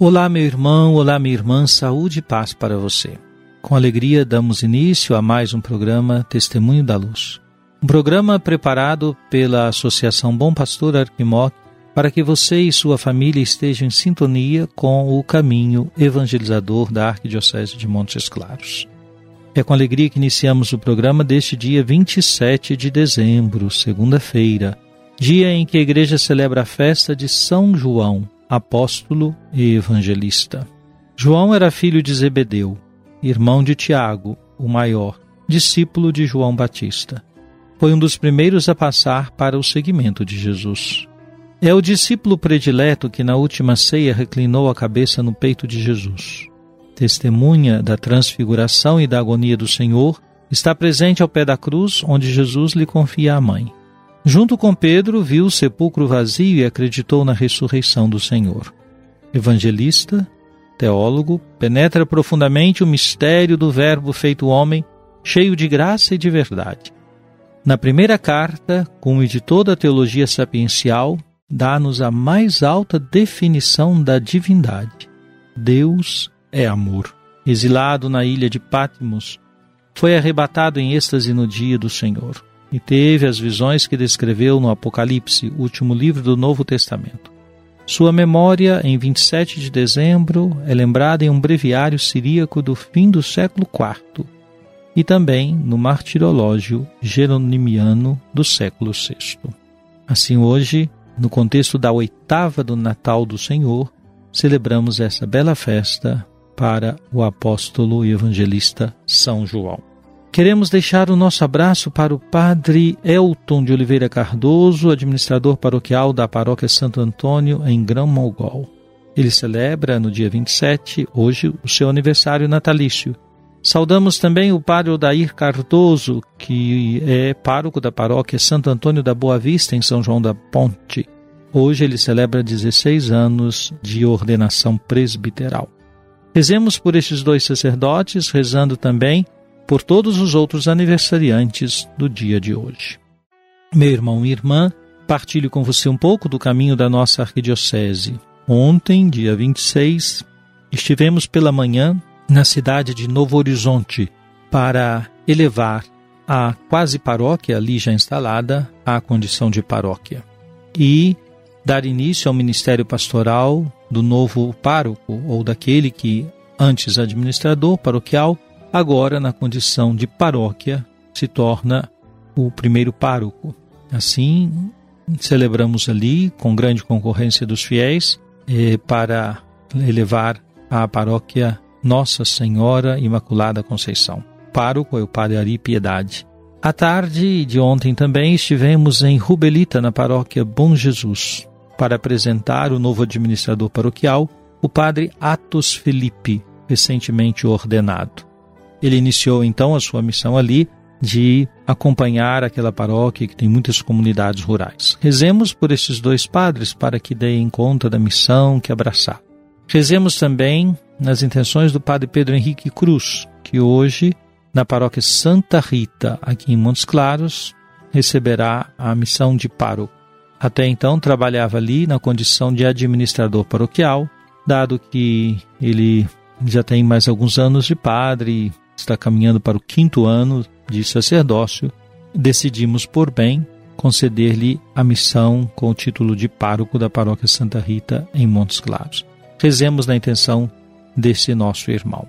Olá, meu irmão, olá, minha irmã, saúde e paz para você. Com alegria, damos início a mais um programa Testemunho da Luz. Um programa preparado pela Associação Bom Pastor Arquimoc para que você e sua família estejam em sintonia com o caminho evangelizador da Arquidiocese de Montes Claros. É com alegria que iniciamos o programa deste dia 27 de dezembro, segunda-feira, dia em que a igreja celebra a festa de São João, apóstolo e evangelista. João era filho de Zebedeu, irmão de Tiago, o maior, discípulo de João Batista. Foi um dos primeiros a passar para o seguimento de Jesus. É o discípulo predileto que na última ceia reclinou a cabeça no peito de Jesus. Testemunha da transfiguração e da agonia do Senhor, está presente ao pé da cruz onde Jesus lhe confia a mãe. Junto com Pedro, viu o sepulcro vazio e acreditou na ressurreição do Senhor. Evangelista, teólogo, penetra profundamente o mistério do Verbo feito homem, cheio de graça e de verdade. Na primeira carta, como de toda a teologia sapiencial, dá-nos a mais alta definição da divindade. Deus é amor. Exilado na ilha de Patmos, foi arrebatado em êxtase no dia do Senhor e teve as visões que descreveu no Apocalipse, último livro do Novo Testamento. Sua memória, em 27 de dezembro, é lembrada em um breviário siríaco do fim do século IV e também no martirológio geronimiano do século VI. Assim, hoje, no contexto da oitava do Natal do Senhor, celebramos essa bela festa para o apóstolo e evangelista São João. Queremos deixar o nosso abraço para o Padre Elton de Oliveira Cardoso, administrador paroquial da Paróquia Santo Antônio, em Grão Mogol. Ele celebra no dia 27, hoje, o seu aniversário natalício. Saudamos também o Padre Odair Cardoso, que é pároco da Paróquia Santo Antônio da Boa Vista, em São João da Ponte. Hoje ele celebra 16 anos de ordenação presbiteral. Rezemos por estes dois sacerdotes, rezando também por todos os outros aniversariantes do dia de hoje. Meu irmão e irmã, partilho com você um pouco do caminho da nossa arquidiocese. Ontem, dia 26, estivemos pela manhã na cidade de Novo Horizonte para elevar a quase paróquia ali já instalada à condição de paróquia e dar início ao ministério pastoral do novo pároco ou daquele que antes administrador paroquial agora na condição de paróquia se torna o primeiro pároco. Assim, celebramos ali com grande concorrência dos fiéis eh, para elevar a paróquia Nossa Senhora Imaculada Conceição. Pároco é o Padre Ari Piedade. À tarde de ontem também estivemos em Rubelita, na paróquia Bom Jesus, para apresentar o novo administrador paroquial, o Padre Atos Felipe, recentemente ordenado. Ele iniciou então a sua missão ali de acompanhar aquela paróquia que tem muitas comunidades rurais. Rezemos por esses dois padres para que deem conta da missão que abraçar. Rezemos também nas intenções do padre Pedro Henrique Cruz, que hoje, na paróquia Santa Rita, aqui em Montes Claros, receberá a missão de pároco. Até então trabalhava ali na condição de administrador paroquial, dado que ele já tem mais alguns anos de padre, está caminhando para o quinto ano de sacerdócio, decidimos por bem conceder-lhe a missão com o título de pároco da paróquia Santa Rita em Montes Claros. Rezemos na intenção desse nosso irmão.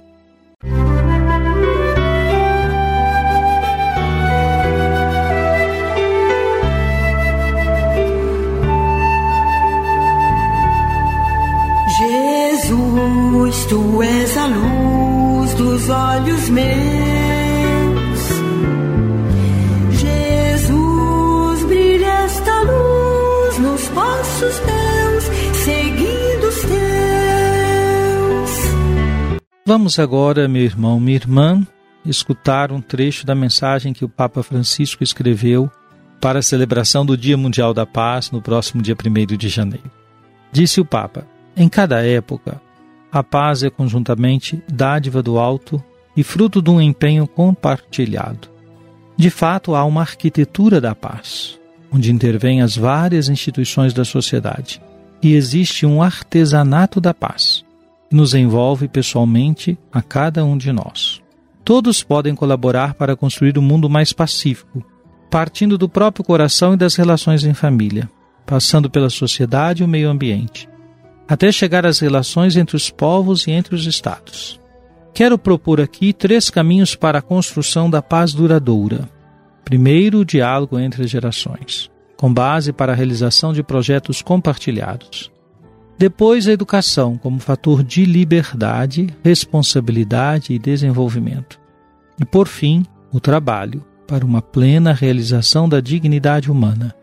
Vamos agora, meu irmão, minha irmã, escutar um trecho da mensagem que o Papa Francisco escreveu para a celebração do Dia Mundial da Paz no próximo dia 1 de janeiro. Disse o Papa: em cada época, a paz é conjuntamente dádiva do alto e fruto de um empenho compartilhado. De fato, há uma arquitetura da paz, onde intervêm as várias instituições da sociedade, e existe um artesanato da paz, nos envolve pessoalmente a cada um de nós. Todos podem colaborar para construir um mundo mais pacífico, partindo do próprio coração e das relações em família, passando pela sociedade e o meio ambiente até chegar às relações entre os povos e entre os estados. Quero propor aqui três caminhos para a construção da paz duradoura. Primeiro, o diálogo entre gerações, com base para a realização de projetos compartilhados. Depois, a educação como fator de liberdade, responsabilidade e desenvolvimento. E, por fim, o trabalho para uma plena realização da dignidade humana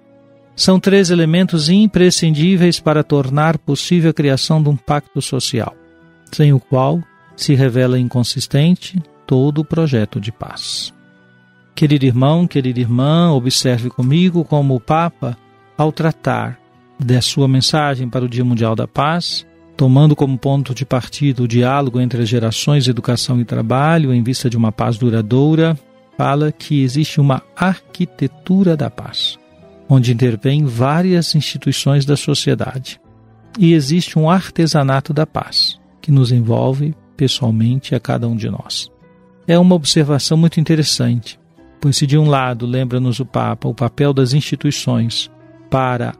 são três elementos imprescindíveis para tornar possível a criação de um pacto social, sem o qual se revela inconsistente todo o projeto de paz. Querido irmão, querida irmã, observe comigo como o Papa, ao tratar da sua mensagem para o Dia Mundial da Paz, tomando como ponto de partida o diálogo entre as gerações, educação e trabalho em vista de uma paz duradoura, fala que existe uma arquitetura da paz onde intervêm várias instituições da sociedade. E existe um artesanato da paz, que nos envolve pessoalmente a cada um de nós. É uma observação muito interessante, pois se de um lado lembra-nos o Papa o papel das instituições para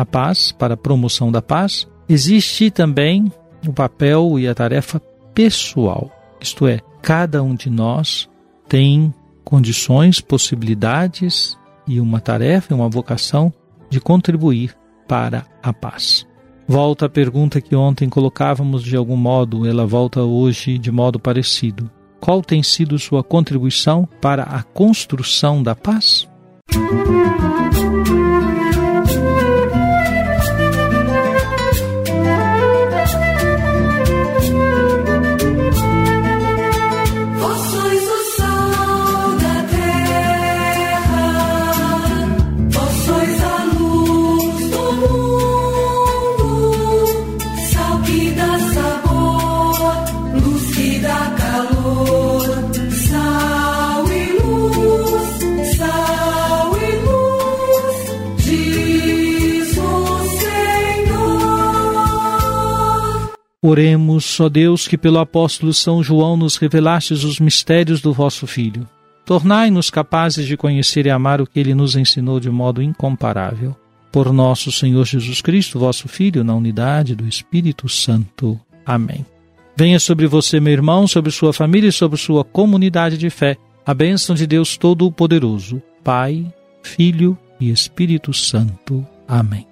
a paz, para a promoção da paz, existe também o papel e a tarefa pessoal, isto é, cada um de nós tem condições, possibilidades e uma tarefa, uma vocação de contribuir para a paz. Volta a pergunta que ontem colocávamos de algum modo, ela volta hoje de modo parecido. Qual tem sido sua contribuição para a construção da paz? Música Oremos, ó Deus, que pelo apóstolo São João nos revelastes os mistérios do vosso Filho. Tornai-nos capazes de conhecer e amar o que ele nos ensinou de modo incomparável. Por nosso Senhor Jesus Cristo, vosso Filho, na unidade do Espírito Santo. Amém. Venha sobre você, meu irmão, sobre sua família e sobre sua comunidade de fé, a bênção de Deus Todo-Poderoso, Pai, Filho e Espírito Santo. Amém.